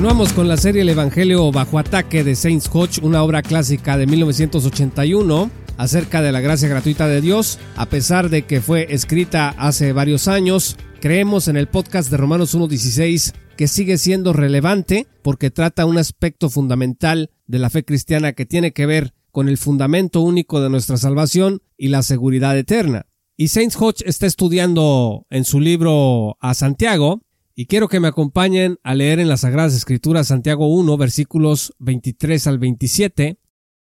Continuamos con la serie El Evangelio bajo ataque de Saints Hodge, una obra clásica de 1981 acerca de la gracia gratuita de Dios. A pesar de que fue escrita hace varios años, creemos en el podcast de Romanos 1.16 que sigue siendo relevante porque trata un aspecto fundamental de la fe cristiana que tiene que ver con el fundamento único de nuestra salvación y la seguridad eterna. Y Saints Hodge está estudiando en su libro a Santiago y quiero que me acompañen a leer en las Sagradas Escrituras Santiago 1, versículos 23 al 27,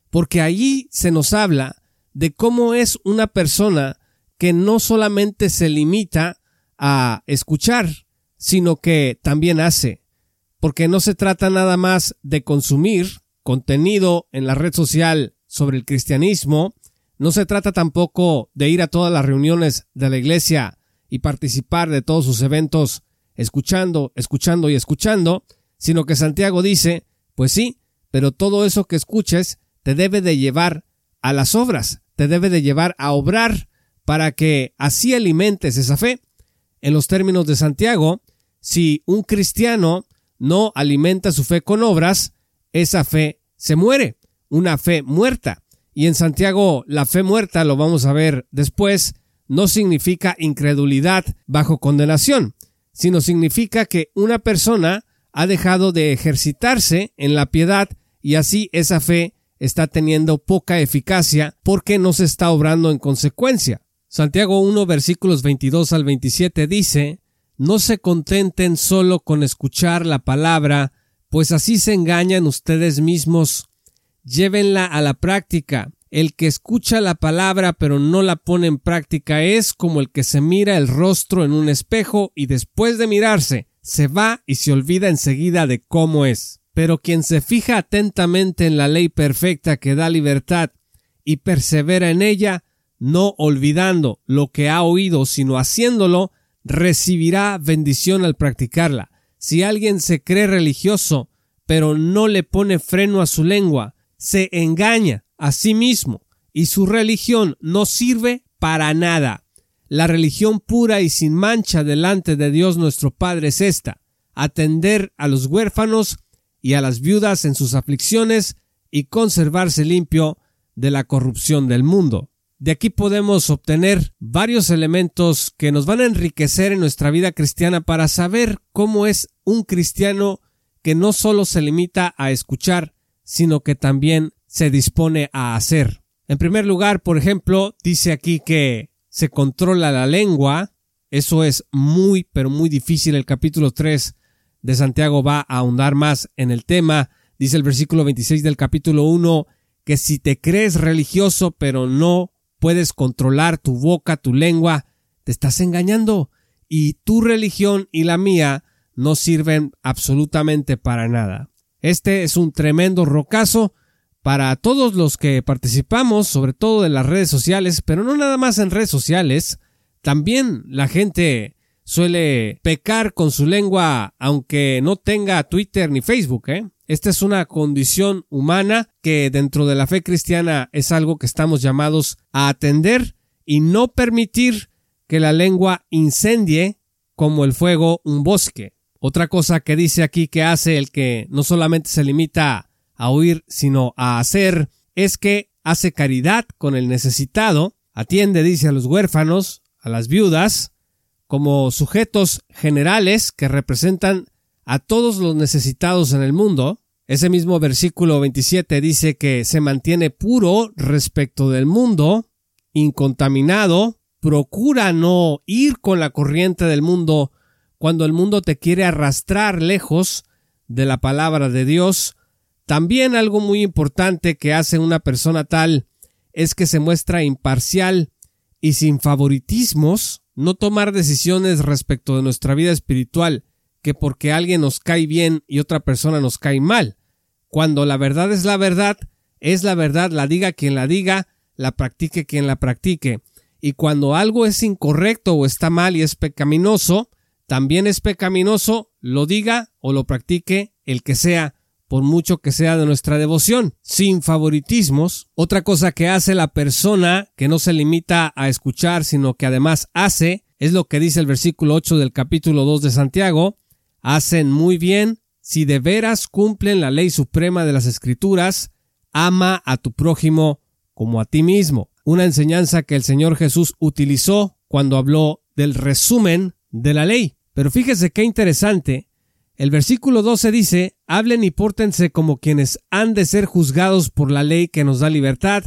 porque allí se nos habla de cómo es una persona que no solamente se limita a escuchar, sino que también hace, porque no se trata nada más de consumir contenido en la red social sobre el cristianismo, no se trata tampoco de ir a todas las reuniones de la iglesia y participar de todos sus eventos escuchando, escuchando y escuchando, sino que Santiago dice, pues sí, pero todo eso que escuches te debe de llevar a las obras, te debe de llevar a obrar para que así alimentes esa fe. En los términos de Santiago, si un cristiano no alimenta su fe con obras, esa fe se muere, una fe muerta. Y en Santiago la fe muerta, lo vamos a ver después, no significa incredulidad bajo condenación, sino significa que una persona ha dejado de ejercitarse en la piedad y así esa fe está teniendo poca eficacia porque no se está obrando en consecuencia. Santiago 1 versículos 22 al 27 dice, No se contenten solo con escuchar la palabra, pues así se engañan ustedes mismos. Llévenla a la práctica. El que escucha la palabra pero no la pone en práctica es como el que se mira el rostro en un espejo y después de mirarse se va y se olvida enseguida de cómo es. Pero quien se fija atentamente en la ley perfecta que da libertad y persevera en ella, no olvidando lo que ha oído, sino haciéndolo, recibirá bendición al practicarla. Si alguien se cree religioso, pero no le pone freno a su lengua, se engaña a sí mismo y su religión no sirve para nada. La religión pura y sin mancha delante de Dios nuestro Padre es esta, atender a los huérfanos y a las viudas en sus aflicciones y conservarse limpio de la corrupción del mundo. De aquí podemos obtener varios elementos que nos van a enriquecer en nuestra vida cristiana para saber cómo es un cristiano que no solo se limita a escuchar, sino que también se dispone a hacer. En primer lugar, por ejemplo, dice aquí que se controla la lengua. Eso es muy, pero muy difícil. El capítulo 3 de Santiago va a ahondar más en el tema. Dice el versículo 26 del capítulo 1 que si te crees religioso pero no puedes controlar tu boca, tu lengua, te estás engañando y tu religión y la mía no sirven absolutamente para nada. Este es un tremendo rocazo para todos los que participamos, sobre todo en las redes sociales, pero no nada más en redes sociales, también la gente suele pecar con su lengua aunque no tenga Twitter ni Facebook, ¿eh? Esta es una condición humana que dentro de la fe cristiana es algo que estamos llamados a atender y no permitir que la lengua incendie como el fuego un bosque. Otra cosa que dice aquí que hace el que no solamente se limita a oír, sino a hacer, es que hace caridad con el necesitado, atiende, dice, a los huérfanos, a las viudas, como sujetos generales que representan a todos los necesitados en el mundo. Ese mismo versículo 27 dice que se mantiene puro respecto del mundo, incontaminado, procura no ir con la corriente del mundo cuando el mundo te quiere arrastrar lejos de la palabra de Dios, también algo muy importante que hace una persona tal es que se muestra imparcial y sin favoritismos, no tomar decisiones respecto de nuestra vida espiritual que porque alguien nos cae bien y otra persona nos cae mal. Cuando la verdad es la verdad, es la verdad, la diga quien la diga, la practique quien la practique. Y cuando algo es incorrecto o está mal y es pecaminoso, también es pecaminoso, lo diga o lo practique el que sea, por mucho que sea de nuestra devoción, sin favoritismos. Otra cosa que hace la persona, que no se limita a escuchar, sino que además hace, es lo que dice el versículo 8 del capítulo 2 de Santiago, hacen muy bien si de veras cumplen la ley suprema de las escrituras, ama a tu prójimo como a ti mismo. Una enseñanza que el Señor Jesús utilizó cuando habló del resumen de la ley. Pero fíjese qué interesante. El versículo 12 dice, hablen y pórtense como quienes han de ser juzgados por la ley que nos da libertad,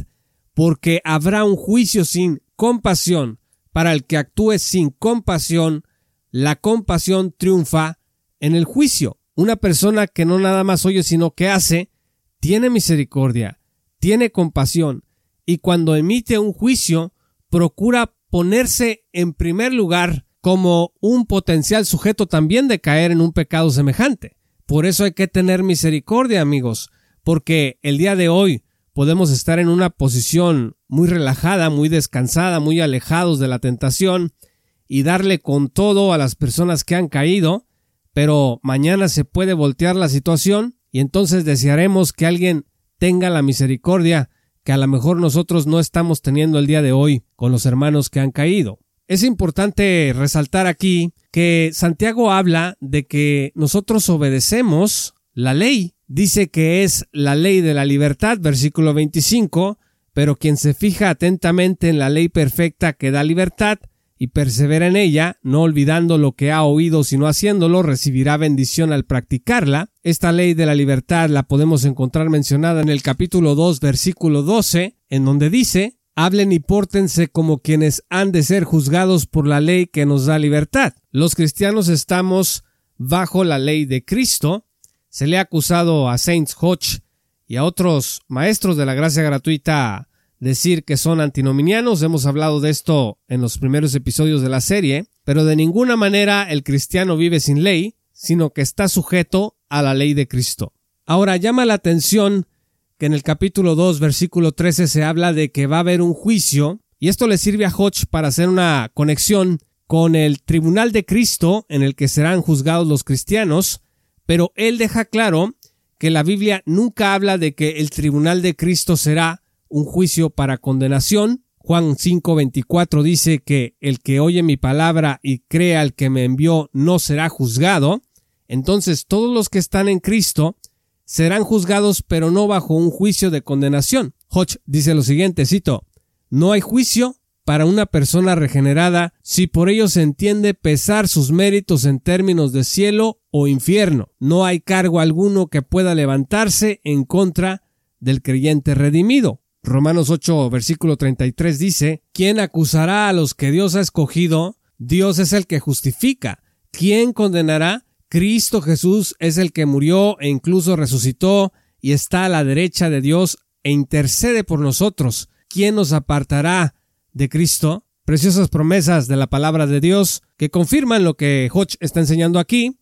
porque habrá un juicio sin compasión. Para el que actúe sin compasión, la compasión triunfa en el juicio. Una persona que no nada más oye sino que hace, tiene misericordia, tiene compasión, y cuando emite un juicio, procura ponerse en primer lugar como un potencial sujeto también de caer en un pecado semejante. Por eso hay que tener misericordia, amigos, porque el día de hoy podemos estar en una posición muy relajada, muy descansada, muy alejados de la tentación y darle con todo a las personas que han caído, pero mañana se puede voltear la situación y entonces desearemos que alguien tenga la misericordia que a lo mejor nosotros no estamos teniendo el día de hoy con los hermanos que han caído. Es importante resaltar aquí que Santiago habla de que nosotros obedecemos la ley. Dice que es la ley de la libertad, versículo 25, pero quien se fija atentamente en la ley perfecta que da libertad y persevera en ella, no olvidando lo que ha oído sino haciéndolo, recibirá bendición al practicarla. Esta ley de la libertad la podemos encontrar mencionada en el capítulo 2, versículo 12, en donde dice, hablen y pórtense como quienes han de ser juzgados por la ley que nos da libertad. Los cristianos estamos bajo la ley de Cristo. Se le ha acusado a Saints Hodge y a otros maestros de la gracia gratuita decir que son antinominianos. Hemos hablado de esto en los primeros episodios de la serie, pero de ninguna manera el cristiano vive sin ley, sino que está sujeto a la ley de Cristo. Ahora llama la atención en el capítulo 2, versículo 13 se habla de que va a haber un juicio, y esto le sirve a Hodge para hacer una conexión con el tribunal de Cristo en el que serán juzgados los cristianos, pero él deja claro que la Biblia nunca habla de que el tribunal de Cristo será un juicio para condenación. Juan 5:24 dice que el que oye mi palabra y crea al que me envió no será juzgado. Entonces todos los que están en Cristo serán juzgados pero no bajo un juicio de condenación. Hodge dice lo siguiente, cito, no hay juicio para una persona regenerada si por ello se entiende pesar sus méritos en términos de cielo o infierno. No hay cargo alguno que pueda levantarse en contra del creyente redimido. Romanos 8, versículo 33 dice, ¿quién acusará a los que Dios ha escogido? Dios es el que justifica. ¿Quién condenará? Cristo Jesús es el que murió e incluso resucitó y está a la derecha de Dios e intercede por nosotros. ¿Quién nos apartará de Cristo? Preciosas promesas de la palabra de Dios que confirman lo que Hodge está enseñando aquí,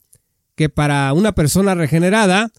que para una persona regenerada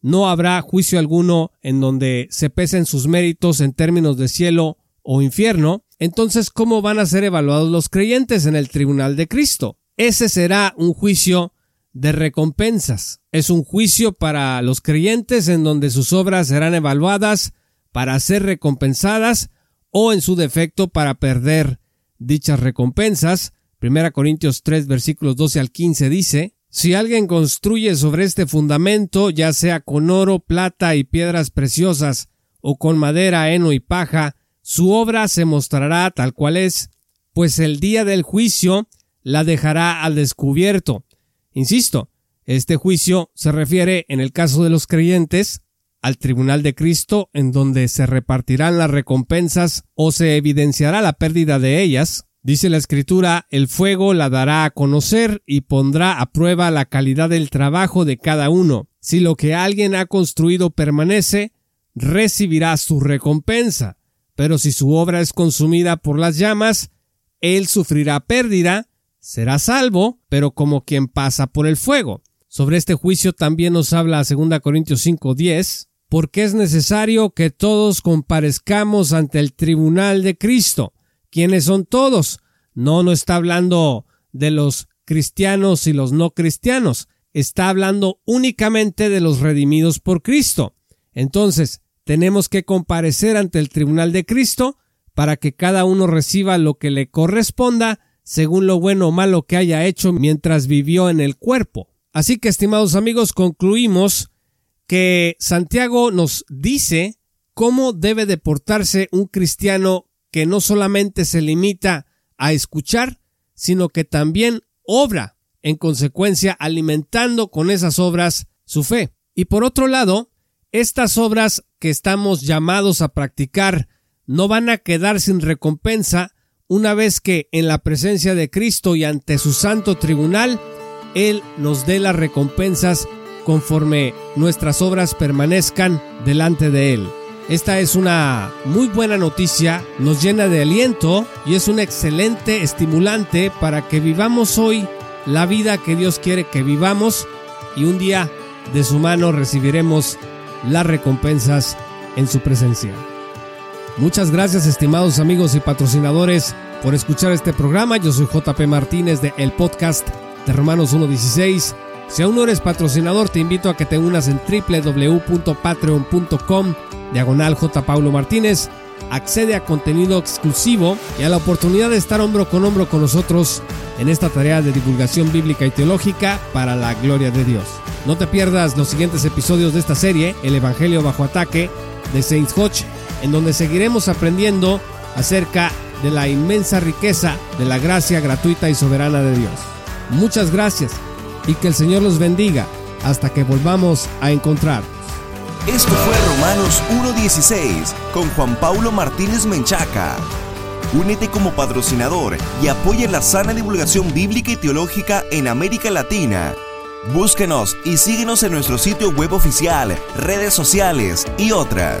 no habrá juicio alguno en donde se pesen sus méritos en términos de cielo o infierno. Entonces, ¿cómo van a ser evaluados los creyentes en el tribunal de Cristo? Ese será un juicio de recompensas. Es un juicio para los creyentes en donde sus obras serán evaluadas para ser recompensadas o en su defecto para perder dichas recompensas. 1 Corintios 3 versículos 12 al 15 dice, si alguien construye sobre este fundamento, ya sea con oro, plata y piedras preciosas, o con madera, heno y paja, su obra se mostrará tal cual es, pues el día del juicio la dejará al descubierto, Insisto, este juicio se refiere, en el caso de los creyentes, al tribunal de Cristo, en donde se repartirán las recompensas o se evidenciará la pérdida de ellas. Dice la escritura, el fuego la dará a conocer y pondrá a prueba la calidad del trabajo de cada uno. Si lo que alguien ha construido permanece, recibirá su recompensa. Pero si su obra es consumida por las llamas, él sufrirá pérdida, será salvo, pero como quien pasa por el fuego. Sobre este juicio también nos habla 2 Corintios 5:10, porque es necesario que todos comparezcamos ante el tribunal de Cristo. ¿Quiénes son todos? No, no está hablando de los cristianos y los no cristianos, está hablando únicamente de los redimidos por Cristo. Entonces, tenemos que comparecer ante el tribunal de Cristo para que cada uno reciba lo que le corresponda según lo bueno o malo que haya hecho mientras vivió en el cuerpo. Así que, estimados amigos, concluimos que Santiago nos dice cómo debe deportarse un cristiano que no solamente se limita a escuchar, sino que también obra, en consecuencia alimentando con esas obras su fe. Y por otro lado, estas obras que estamos llamados a practicar no van a quedar sin recompensa una vez que en la presencia de Cristo y ante su santo tribunal, Él nos dé las recompensas conforme nuestras obras permanezcan delante de Él. Esta es una muy buena noticia, nos llena de aliento y es un excelente estimulante para que vivamos hoy la vida que Dios quiere que vivamos y un día de su mano recibiremos las recompensas en su presencia. Muchas gracias estimados amigos y patrocinadores por escuchar este programa. Yo soy JP Martínez de el podcast de Romanos 1.16. Si aún no eres patrocinador, te invito a que te unas en www.patreon.com diagonal J. Paulo Martínez, accede a contenido exclusivo y a la oportunidad de estar hombro con hombro con nosotros en esta tarea de divulgación bíblica y teológica para la gloria de Dios. No te pierdas los siguientes episodios de esta serie, El Evangelio bajo ataque, de Saint Hodge, en donde seguiremos aprendiendo acerca de la inmensa riqueza de la gracia gratuita y soberana de Dios. Muchas gracias y que el Señor los bendiga hasta que volvamos a encontrar. Esto fue Romanos 1.16 con Juan Paulo Martínez Menchaca. Únete como patrocinador y apoya la sana divulgación bíblica y teológica en América Latina. Búsquenos y síguenos en nuestro sitio web oficial, redes sociales y otras.